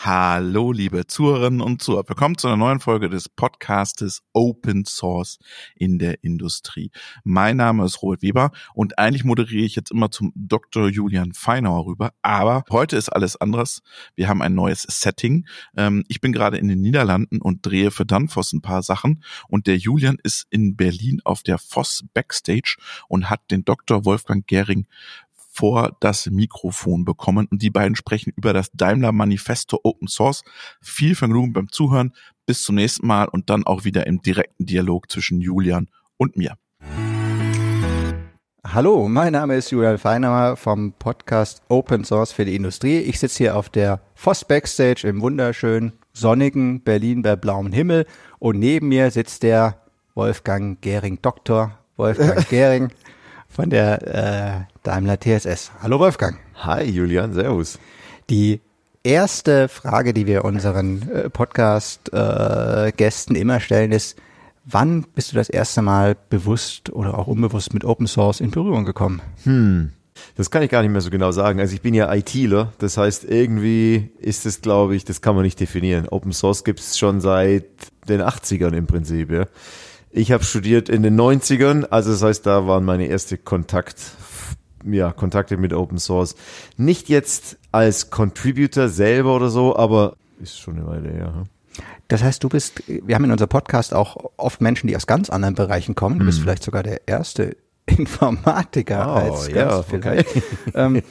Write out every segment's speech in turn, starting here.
Hallo, liebe Zuhörerinnen und Zuhörer. Willkommen zu einer neuen Folge des Podcastes Open Source in der Industrie. Mein Name ist Robert Weber und eigentlich moderiere ich jetzt immer zum Dr. Julian Feinauer rüber. Aber heute ist alles anderes. Wir haben ein neues Setting. Ähm, ich bin gerade in den Niederlanden und drehe für Danfoss ein paar Sachen. Und der Julian ist in Berlin auf der Voss Backstage und hat den Dr. Wolfgang Gehring vor das Mikrofon bekommen und die beiden sprechen über das Daimler Manifesto Open Source. Viel Vergnügen beim Zuhören. Bis zum nächsten Mal und dann auch wieder im direkten Dialog zwischen Julian und mir. Hallo, mein Name ist Julian Feinauer vom Podcast Open Source für die Industrie. Ich sitze hier auf der Voss Backstage im wunderschönen sonnigen Berlin bei blauem Himmel und neben mir sitzt der Wolfgang Gehring, Doktor Wolfgang Gehring von der äh, Daimler TSS. Hallo Wolfgang. Hi Julian, servus. Die erste Frage, die wir unseren äh, Podcast-Gästen äh, immer stellen, ist, wann bist du das erste Mal bewusst oder auch unbewusst mit Open Source in Berührung gekommen? Hm. Das kann ich gar nicht mehr so genau sagen. Also ich bin ja ITler, das heißt irgendwie ist es, glaube ich, das kann man nicht definieren. Open Source gibt es schon seit den 80ern im Prinzip. Ja. Ich habe studiert in den 90ern, also das heißt, da waren meine erste Kontakt ja, Kontakte mit Open Source. Nicht jetzt als Contributor selber oder so, aber ist schon eine Weile her. Das heißt, du bist, wir haben in unserem Podcast auch oft Menschen, die aus ganz anderen Bereichen kommen. Du bist hm. vielleicht sogar der erste Informatiker oh, als ja, vielleicht. Okay. Ähm,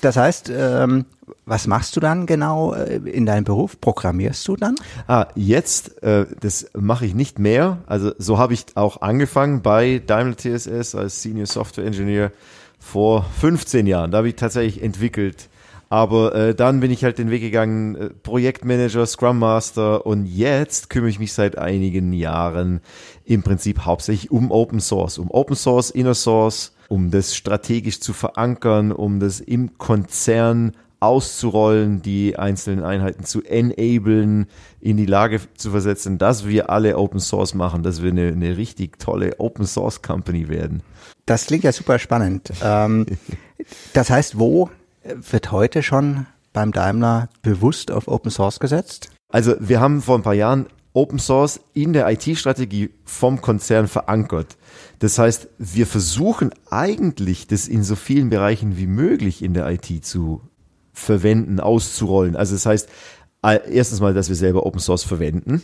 das heißt, ähm, was machst du dann genau äh, in deinem Beruf? Programmierst du dann? Ah, jetzt, äh, das mache ich nicht mehr. Also so habe ich auch angefangen bei Daimler TSS als Senior Software Engineer vor 15 Jahren. Da habe ich tatsächlich entwickelt. Aber äh, dann bin ich halt den Weg gegangen, äh, Projektmanager, Scrum Master und jetzt kümmere ich mich seit einigen Jahren im Prinzip hauptsächlich um Open Source, um Open Source, Inner Source, um das strategisch zu verankern, um das im Konzern auszurollen, die einzelnen Einheiten zu enablen, in die Lage zu versetzen, dass wir alle Open Source machen, dass wir eine, eine richtig tolle Open Source Company werden. Das klingt ja super spannend. Ähm, das heißt, wo wird heute schon beim Daimler bewusst auf Open Source gesetzt? Also wir haben vor ein paar Jahren Open Source in der IT-Strategie vom Konzern verankert. Das heißt, wir versuchen eigentlich, das in so vielen Bereichen wie möglich in der IT zu verwenden, auszurollen. Also das heißt, erstens mal, dass wir selber Open Source verwenden,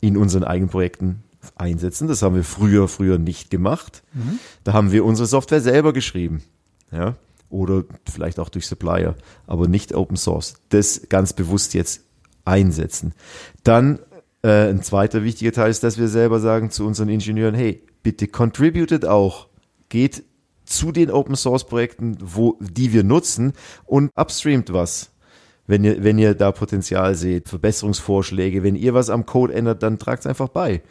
in unseren eigenen Projekten einsetzen. Das haben wir früher, früher nicht gemacht. Mhm. Da haben wir unsere Software selber geschrieben. Ja. Oder vielleicht auch durch Supplier, aber nicht Open Source. Das ganz bewusst jetzt einsetzen. Dann äh, ein zweiter wichtiger Teil ist, dass wir selber sagen zu unseren Ingenieuren, hey, bitte contributed auch. Geht zu den Open Source Projekten, wo, die wir nutzen und upstreamt was. Wenn ihr, wenn ihr da Potenzial seht, Verbesserungsvorschläge, wenn ihr was am Code ändert, dann tragt es einfach bei.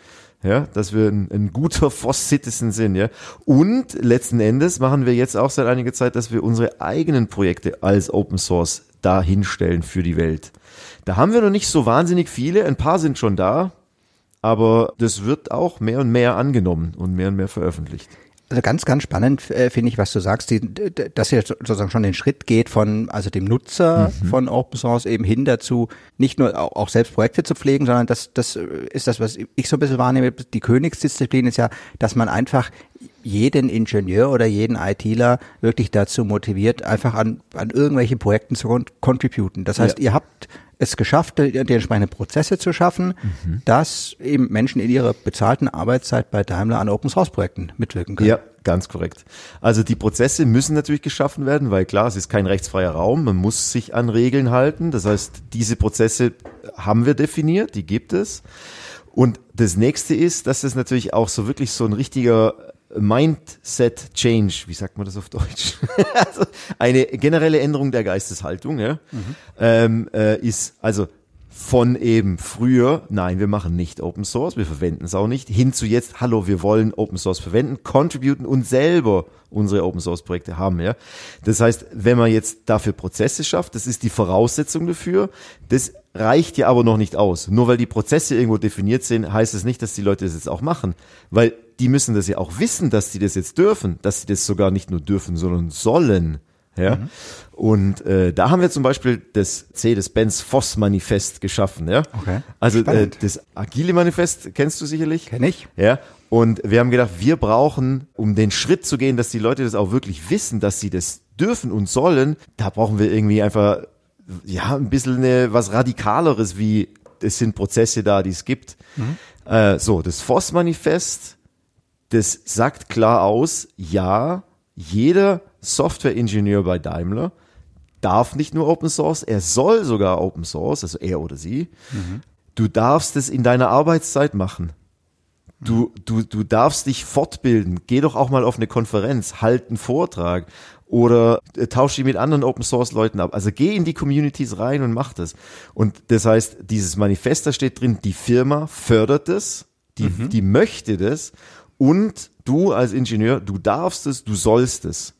Ja, dass wir ein, ein guter Voss-Citizen sind, ja. Und letzten Endes machen wir jetzt auch seit einiger Zeit, dass wir unsere eigenen Projekte als Open Source dahinstellen für die Welt. Da haben wir noch nicht so wahnsinnig viele, ein paar sind schon da, aber das wird auch mehr und mehr angenommen und mehr und mehr veröffentlicht. Also ganz, ganz spannend äh, finde ich, was du sagst, die, dass ihr sozusagen schon den Schritt geht von also dem Nutzer mhm. von Open Source eben hin dazu, nicht nur auch, auch selbst Projekte zu pflegen, sondern das, das ist das, was ich so ein bisschen wahrnehme. Die Königsdisziplin ist ja, dass man einfach jeden Ingenieur oder jeden ITler wirklich dazu motiviert, einfach an, an irgendwelche Projekten zu contributen. Das heißt, ja. ihr habt es geschafft, die, die entsprechenden Prozesse zu schaffen, mhm. dass eben Menschen in ihrer bezahlten Arbeitszeit bei Daimler an Open Source Projekten mitwirken können. Ja, ganz korrekt. Also die Prozesse müssen natürlich geschaffen werden, weil klar, es ist kein rechtsfreier Raum, man muss sich an Regeln halten. Das heißt, diese Prozesse haben wir definiert, die gibt es. Und das nächste ist, dass es natürlich auch so wirklich so ein richtiger Mindset Change, wie sagt man das auf Deutsch? also eine generelle Änderung der Geisteshaltung ja, mhm. ähm, äh, ist also von eben früher, nein, wir machen nicht Open Source, wir verwenden es auch nicht, hin zu jetzt, hallo, wir wollen Open Source verwenden, contributen und selber unsere Open Source Projekte haben, ja. Das heißt, wenn man jetzt dafür Prozesse schafft, das ist die Voraussetzung dafür, das reicht ja aber noch nicht aus. Nur weil die Prozesse irgendwo definiert sind, heißt es das nicht, dass die Leute das jetzt auch machen, weil die müssen das ja auch wissen, dass sie das jetzt dürfen, dass sie das sogar nicht nur dürfen, sondern sollen. Ja. Mhm. Und äh, da haben wir zum Beispiel das C des Benz Voss Manifest geschaffen, ja. Okay. Also äh, das agile Manifest kennst du sicherlich. Kenn ich. Ja. Und wir haben gedacht, wir brauchen, um den Schritt zu gehen, dass die Leute das auch wirklich wissen, dass sie das dürfen und sollen, da brauchen wir irgendwie einfach ja ein bisschen eine, was radikaleres, wie es sind Prozesse da, die es gibt. Mhm. Äh, so, das Voss Manifest, das sagt klar aus, ja, jeder Softwareingenieur bei Daimler darf nicht nur Open Source, er soll sogar Open Source, also er oder sie. Mhm. Du darfst es in deiner Arbeitszeit machen. Du, du, du darfst dich fortbilden. Geh doch auch mal auf eine Konferenz, halt einen Vortrag oder äh, tausch dich mit anderen Open Source Leuten ab. Also geh in die Communities rein und mach das. Und das heißt, dieses Manifest, da steht drin, die Firma fördert es, die, mhm. die möchte das und du als Ingenieur, du darfst es, du sollst es.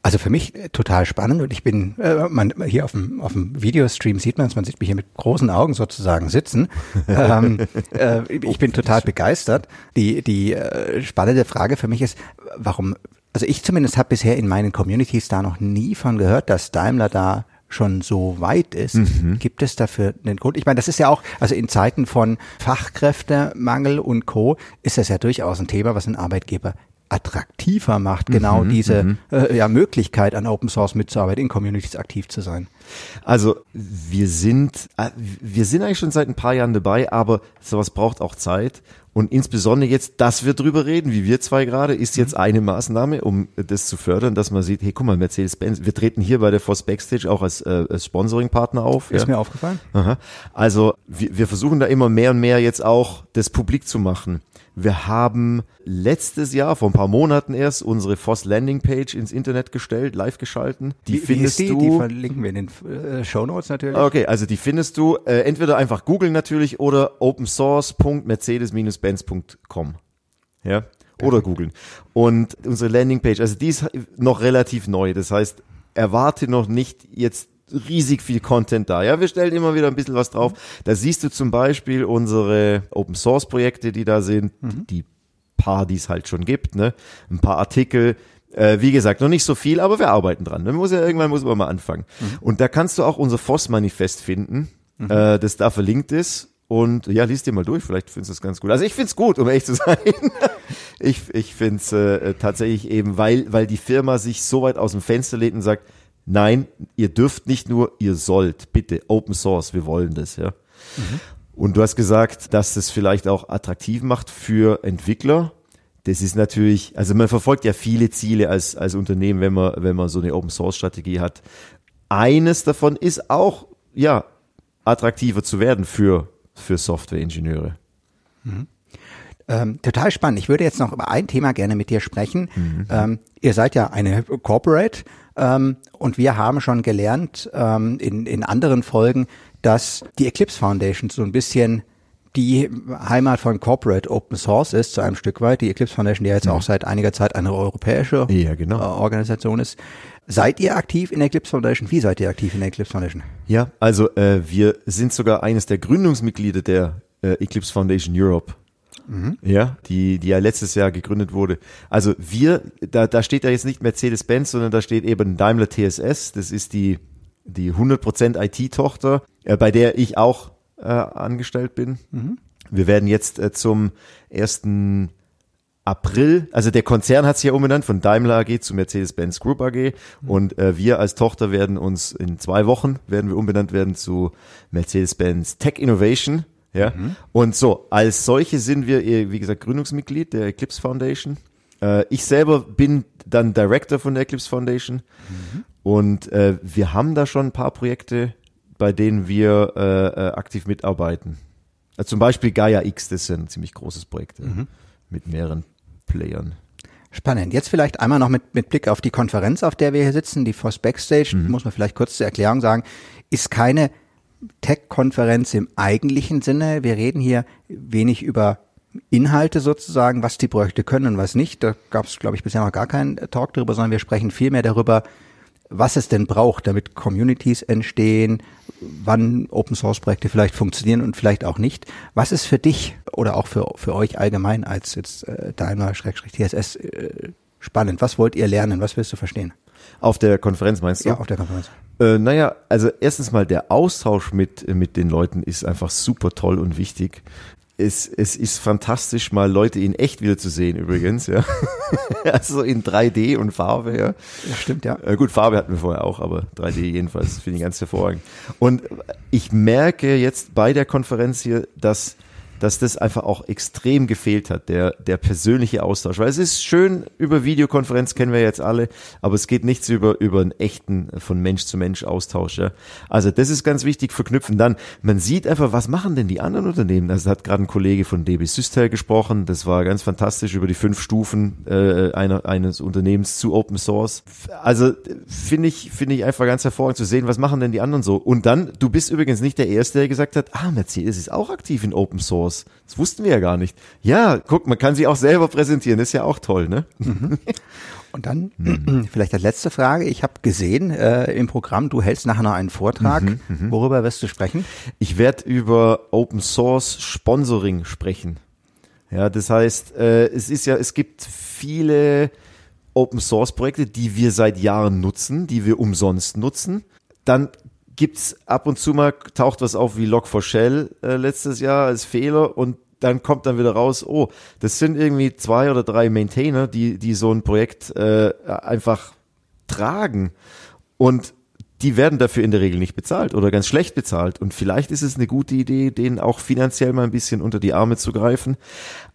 Also für mich äh, total spannend und ich bin, äh, man, hier auf dem, auf dem Videostream sieht man es, man sieht mich hier mit großen Augen sozusagen sitzen. ähm, äh, ich bin total begeistert. Die, die äh, spannende Frage für mich ist, warum, also ich zumindest habe bisher in meinen Communities da noch nie von gehört, dass Daimler da schon so weit ist, mhm. gibt es dafür einen Grund? Ich meine, das ist ja auch, also in Zeiten von Fachkräftemangel und Co. ist das ja durchaus ein Thema, was ein Arbeitgeber attraktiver macht, genau mhm, diese mhm. äh, ja, Möglichkeit an Open Source mitzuarbeiten, in Communities aktiv zu sein. Also wir sind, äh, wir sind eigentlich schon seit ein paar Jahren dabei, aber sowas braucht auch Zeit. Und insbesondere jetzt, dass wir drüber reden, wie wir zwei gerade, ist jetzt mhm. eine Maßnahme, um das zu fördern, dass man sieht, hey, guck mal, Mercedes-Benz, wir treten hier bei der Force Backstage auch als, äh, als Sponsoring-Partner auf. Ist ja. mir aufgefallen. Aha. Also wir, wir versuchen da immer mehr und mehr jetzt auch das publik zu machen. Wir haben letztes Jahr, vor ein paar Monaten erst, unsere FOSS Landing Page ins Internet gestellt, live geschalten. Die wie, findest wie die? du. Die verlinken wir in den äh, Show Notes natürlich. Okay, also die findest du äh, entweder einfach googeln natürlich oder opensource.mercedes-benz.com. Ja, oder googeln. Und unsere Landing Page, also die ist noch relativ neu. Das heißt, erwarte noch nicht jetzt riesig viel Content da. Ja, wir stellen immer wieder ein bisschen was drauf. Da siehst du zum Beispiel unsere Open Source Projekte, die da sind, mhm. die paar, die es halt schon gibt, ne? Ein paar Artikel. Äh, wie gesagt, noch nicht so viel, aber wir arbeiten dran. Man muss ja irgendwann muss man mal anfangen. Mhm. Und da kannst du auch unser FOSS-Manifest finden, mhm. äh, das da verlinkt ist. Und ja, liest dir mal durch, vielleicht findest du es ganz gut. Also ich find's gut, um ehrlich zu sein. ich ich find's äh, tatsächlich eben, weil, weil die Firma sich so weit aus dem Fenster lädt und sagt, nein, ihr dürft nicht nur, ihr sollt, bitte, Open Source, wir wollen das, ja. Mhm. Und du hast gesagt, dass das vielleicht auch attraktiv macht für Entwickler. Das ist natürlich, also man verfolgt ja viele Ziele als, als Unternehmen, wenn man, wenn man so eine Open Source Strategie hat. Eines davon ist auch, ja, attraktiver zu werden für, für Softwareingenieure. Mhm. Ähm, total spannend. Ich würde jetzt noch über ein Thema gerne mit dir sprechen. Mhm. Ähm, ihr seid ja eine Corporate ähm, und wir haben schon gelernt ähm, in, in anderen Folgen, dass die Eclipse Foundation so ein bisschen die Heimat von Corporate Open Source ist, zu einem Stück weit. Die Eclipse Foundation, die ja jetzt ja. auch seit einiger Zeit eine europäische ja, genau. äh, Organisation ist. Seid ihr aktiv in der Eclipse Foundation? Wie seid ihr aktiv in der Eclipse Foundation? Ja, also äh, wir sind sogar eines der Gründungsmitglieder der äh, Eclipse Foundation Europe. Mhm. Ja, die, die ja letztes Jahr gegründet wurde. Also wir, da, da steht ja jetzt nicht Mercedes-Benz, sondern da steht eben Daimler TSS. Das ist die, die 100% IT-Tochter, äh, bei der ich auch äh, angestellt bin. Mhm. Wir werden jetzt äh, zum ersten April, also der Konzern hat sich ja umbenannt von Daimler AG zu Mercedes-Benz Group AG mhm. und äh, wir als Tochter werden uns in zwei Wochen werden wir umbenannt werden zu Mercedes-Benz Tech Innovation ja. Mhm. Und so, als solche sind wir, eh, wie gesagt, Gründungsmitglied der Eclipse Foundation. Äh, ich selber bin dann Director von der Eclipse Foundation. Mhm. Und äh, wir haben da schon ein paar Projekte, bei denen wir äh, äh aktiv mitarbeiten. Also zum Beispiel Gaia X, das ist ein ziemlich großes Projekt mhm. mit mehreren Playern. Spannend. Jetzt vielleicht einmal noch mit, mit Blick auf die Konferenz, auf der wir hier sitzen, die FOSS Backstage, mhm. muss man vielleicht kurz zur Erklärung sagen, ist keine Tech-Konferenz im eigentlichen Sinne. Wir reden hier wenig über Inhalte sozusagen, was die Projekte können und was nicht. Da gab es, glaube ich, bisher noch gar keinen Talk darüber, sondern wir sprechen viel mehr darüber, was es denn braucht, damit Communities entstehen, wann Open Source Projekte vielleicht funktionieren und vielleicht auch nicht. Was ist für dich oder auch für, für euch allgemein als jetzt äh, Daimler-TSS äh, spannend? Was wollt ihr lernen? Was willst du verstehen? Auf der Konferenz meinst du? Ja, auf der Konferenz. Äh, naja, also erstens mal der Austausch mit, mit den Leuten ist einfach super toll und wichtig es, es ist fantastisch, mal Leute in echt wieder zu sehen, übrigens, ja. also in 3D und Farbe, ja. Ja, stimmt, ja. Äh, gut, Farbe hatten wir vorher auch, aber 3D jedenfalls finde ich ganz hervorragend. Und ich merke jetzt bei der Konferenz hier, dass dass das einfach auch extrem gefehlt hat, der, der persönliche Austausch. Weil es ist schön, über Videokonferenz kennen wir jetzt alle, aber es geht nichts über, über einen echten von Mensch zu Mensch Austausch. Ja. Also das ist ganz wichtig, verknüpfen. Dann, man sieht einfach, was machen denn die anderen Unternehmen? Also hat gerade ein Kollege von DB Systel gesprochen, das war ganz fantastisch über die fünf Stufen äh, einer, eines Unternehmens zu Open Source. Also finde ich, finde ich einfach ganz hervorragend zu sehen, was machen denn die anderen so. Und dann, du bist übrigens nicht der Erste, der gesagt hat, ah, Mercedes ist auch aktiv in Open Source. Kosmos. Das wussten wir ja gar nicht. Ja, guck, man kann sie auch selber präsentieren, das ist ja auch toll, ne? Mhm. Und dann mhm. vielleicht als letzte Frage. Ich habe gesehen äh, im Programm, du hältst nachher noch einen Vortrag. Mhm, mhm. Worüber wirst du sprechen? Ich werde über Open Source Sponsoring sprechen. Ja, das heißt, äh, es ist ja, es gibt viele Open Source Projekte, die wir seit Jahren nutzen, die wir umsonst nutzen. Dann gibt's ab und zu mal, taucht was auf wie Log4Shell äh, letztes Jahr als Fehler und dann kommt dann wieder raus, oh, das sind irgendwie zwei oder drei Maintainer, die, die so ein Projekt äh, einfach tragen. Und die werden dafür in der Regel nicht bezahlt oder ganz schlecht bezahlt. Und vielleicht ist es eine gute Idee, denen auch finanziell mal ein bisschen unter die Arme zu greifen.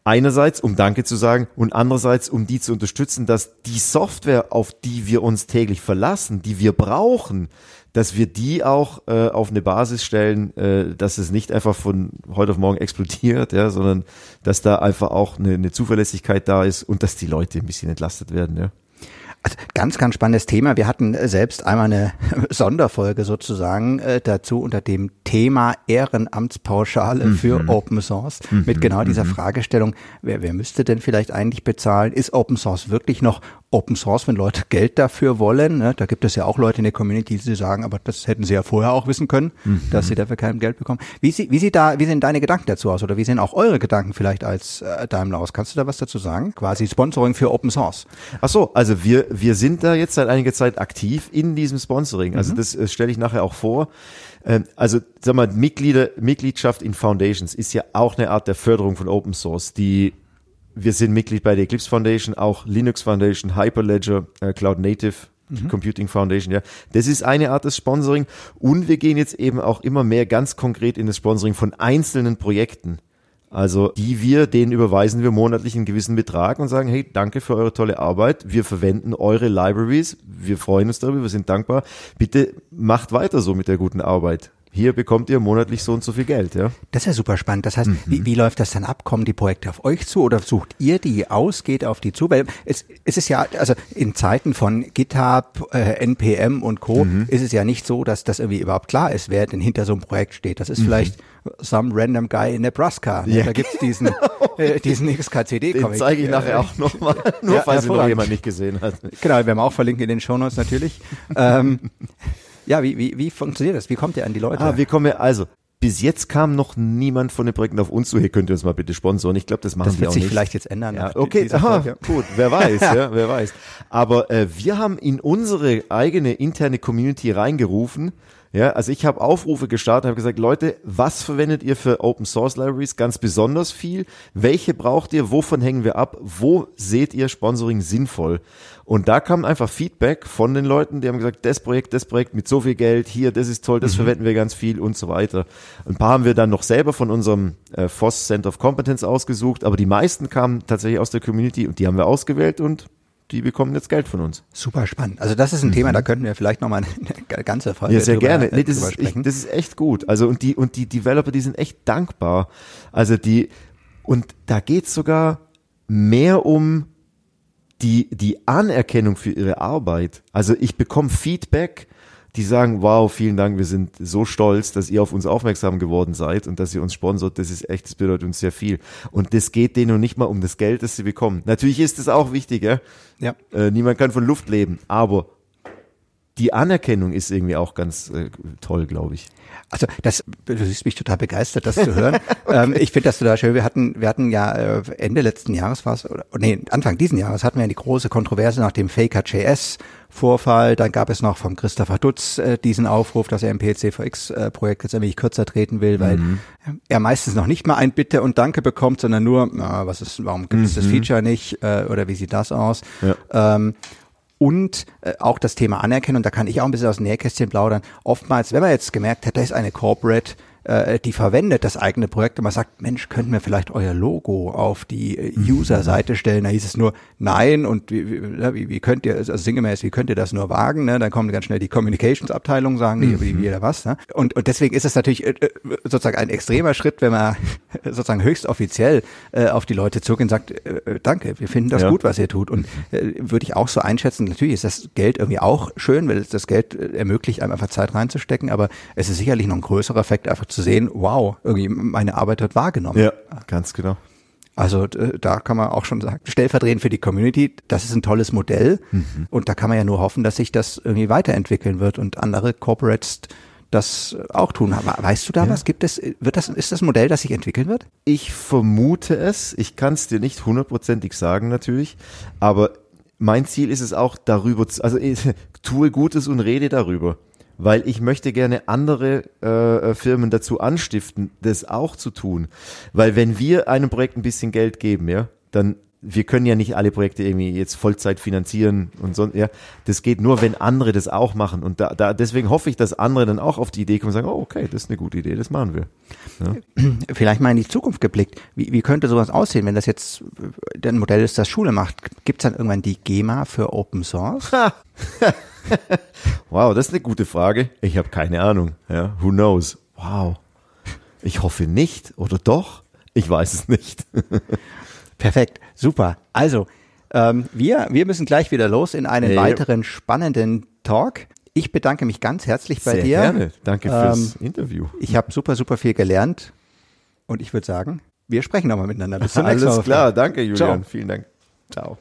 Einerseits, um Danke zu sagen und andererseits, um die zu unterstützen, dass die Software, auf die wir uns täglich verlassen, die wir brauchen, dass wir die auch äh, auf eine Basis stellen, äh, dass es nicht einfach von heute auf morgen explodiert, ja, sondern dass da einfach auch eine, eine Zuverlässigkeit da ist und dass die Leute ein bisschen entlastet werden, ja. Also ganz, ganz spannendes Thema. Wir hatten äh, selbst einmal eine Sonderfolge sozusagen äh, dazu unter dem Thema Ehrenamtspauschale mhm. für Open Source mhm. mit genau dieser mhm. Fragestellung, wer, wer müsste denn vielleicht eigentlich bezahlen? Ist Open Source wirklich noch Open Source, wenn Leute Geld dafür wollen? Ne? Da gibt es ja auch Leute in der Community, die sagen, aber das hätten sie ja vorher auch wissen können, mhm. dass sie dafür kein Geld bekommen. Wie, sie, wie, sie da, wie sehen deine Gedanken dazu aus oder wie sehen auch eure Gedanken vielleicht als äh, Daimler aus? Kannst du da was dazu sagen? Quasi Sponsoring für Open Source. Ach so, also wir wir sind da jetzt seit einiger Zeit aktiv in diesem Sponsoring. Also mhm. das äh, stelle ich nachher auch vor. Ähm, also sag mal, Mitglieder, Mitgliedschaft in Foundations ist ja auch eine Art der Förderung von Open Source. Die wir sind Mitglied bei der Eclipse Foundation, auch Linux Foundation, Hyperledger, äh, Cloud Native mhm. Computing Foundation, ja. Das ist eine Art des Sponsoring. Und wir gehen jetzt eben auch immer mehr ganz konkret in das Sponsoring von einzelnen Projekten. Also die wir, denen überweisen wir monatlich einen gewissen Betrag und sagen, hey, danke für eure tolle Arbeit. Wir verwenden eure Libraries. Wir freuen uns darüber, wir sind dankbar. Bitte macht weiter so mit der guten Arbeit hier bekommt ihr monatlich so und so viel Geld, ja. Das ist ja super spannend. Das heißt, mhm. wie, wie läuft das dann ab? Kommen die Projekte auf euch zu oder sucht ihr die aus, geht auf die zu? Weil es, es ist ja, also in Zeiten von GitHub, äh, NPM und Co. Mhm. ist es ja nicht so, dass das irgendwie überhaupt klar ist, wer denn hinter so einem Projekt steht. Das ist mhm. vielleicht some random guy in Nebraska. Ne? Ja. Da gibt's diesen, äh, diesen XKCD-Comic. Den zeige ich nachher auch nochmal, nur ja, falls ihn noch jemand nicht gesehen hat. Genau, wir haben auch verlinkt in den Shownotes natürlich. ähm, ja, wie, wie, wie funktioniert das? Wie kommt ihr an die Leute? Ah, wie kommen wir, also, bis jetzt kam noch niemand von den Projekten auf uns zu, hier könnt ihr uns mal bitte sponsoren. Ich glaube, das machen das wir auch nicht. Das wird sich vielleicht jetzt ändern. Ja, okay, aha, gut, wer weiß, ja, wer weiß. Aber äh, wir haben in unsere eigene interne Community reingerufen, ja, also ich habe Aufrufe gestartet, habe gesagt, Leute, was verwendet ihr für Open Source Libraries ganz besonders viel? Welche braucht ihr? Wovon hängen wir ab? Wo seht ihr Sponsoring sinnvoll? Und da kam einfach Feedback von den Leuten, die haben gesagt, das Projekt, das Projekt mit so viel Geld, hier, das ist toll, das mhm. verwenden wir ganz viel und so weiter. Ein paar haben wir dann noch selber von unserem äh, FOSS Center of Competence ausgesucht, aber die meisten kamen tatsächlich aus der Community und die haben wir ausgewählt und die bekommen jetzt Geld von uns. Super spannend. Also das ist ein mhm. Thema, da könnten wir vielleicht nochmal eine ganze Folge Ja, sehr drüber, gerne. Nee, das, ist, ich, das ist echt gut. Also und die, und die Developer, die sind echt dankbar. Also die, und da geht's sogar mehr um die, die Anerkennung für ihre Arbeit. Also ich bekomme Feedback, die sagen, wow, vielen Dank, wir sind so stolz, dass ihr auf uns aufmerksam geworden seid und dass ihr uns sponsort. Das ist echt, das bedeutet uns sehr viel. Und das geht denen noch nicht mal um das Geld, das sie bekommen. Natürlich ist das auch wichtig, ja. Ja. Äh, niemand kann von Luft leben, aber die Anerkennung ist irgendwie auch ganz äh, toll, glaube ich. Also das, du siehst mich total begeistert, das zu hören. ähm, ich finde das total schön. Wir hatten, wir hatten ja äh, Ende letzten Jahres war es, oder nee, Anfang diesen Jahres hatten wir ja die große Kontroverse nach dem Faker.js Vorfall. Dann gab es noch vom Christopher Dutz äh, diesen Aufruf, dass er im PCVX-Projekt jetzt ein wenig kürzer treten will, weil Mhm. er meistens noch nicht mal ein Bitte und Danke bekommt, sondern nur, na, was ist, warum gibt es das Feature nicht äh, oder wie sieht das aus? Mhm. Ja. Ähm, und äh, auch das Thema Anerkennung, da kann ich auch ein bisschen aus dem Nähkästchen plaudern. Oftmals, wenn man jetzt gemerkt hat, da ist eine Corporate, äh, die verwendet das eigene Projekt und man sagt, Mensch, könnten wir vielleicht euer Logo auf die äh, User-Seite stellen? Da hieß es nur nein und wie, wie, ja, wie, wie könnt ihr, also sinngemäß, wie könnt ihr das nur wagen? Ne? Dann kommen ganz schnell die Communications-Abteilung, sagen die, wie, wie oder was. Ne? Und, und deswegen ist es natürlich äh, äh, sozusagen ein extremer Schritt, wenn man sozusagen höchst offiziell äh, auf die Leute zugeht und sagt, äh, äh, danke, wir finden das Ja. gut, was ihr tut. Und äh, würde ich auch so einschätzen, natürlich ist das Geld irgendwie auch schön, weil es das Geld ermöglicht, einem einfach Zeit reinzustecken, aber es ist sicherlich noch ein größerer Effekt, einfach zu sehen, wow, irgendwie meine Arbeit wird wahrgenommen. Ja, ganz genau. Also äh, da kann man auch schon sagen, stellvertretend für die Community, das ist ein tolles Modell und da kann man ja nur hoffen, dass sich das irgendwie weiterentwickeln wird und andere Corporates das auch tun. Weißt du da was? Gibt es, wird das, ist das Modell, das sich entwickeln wird? Ich vermute es. Ich kann es dir nicht hundertprozentig sagen natürlich, aber mein Ziel ist es auch darüber, zu, also tue Gutes und rede darüber, weil ich möchte gerne andere äh, Firmen dazu anstiften, das auch zu tun, weil wenn wir einem Projekt ein bisschen Geld geben, ja, dann wir können ja nicht alle Projekte irgendwie jetzt Vollzeit finanzieren und so, ja. Das geht nur, wenn andere das auch machen. Und da, da, deswegen hoffe ich, dass andere dann auch auf die Idee kommen und sagen, oh, okay, das ist eine gute Idee, das machen wir. Vielleicht mal in die Zukunft geblickt. Wie, wie könnte sowas aussehen, wenn das jetzt äh, ein Modell ist, das Schule macht? Gibt es dann irgendwann die GEMA für Open Source? Wow, das ist eine gute Frage. Ich habe keine Ahnung. Ja, who knows? Wow. Ich hoffe nicht oder doch? Ich weiß es nicht. Perfekt, super. Also, ähm, wir, wir müssen gleich wieder los in einen Ja. weiteren spannenden Talk. Ich bedanke mich ganz herzlich bei Sehr dir. gerne. Danke fürs Ähm, Interview. Ich habe super, super viel gelernt und ich würde sagen, wir sprechen nochmal miteinander. Bis zum nächsten Mal. Alles klar. Danke, Julian. Ciao. Vielen Dank. Ciao.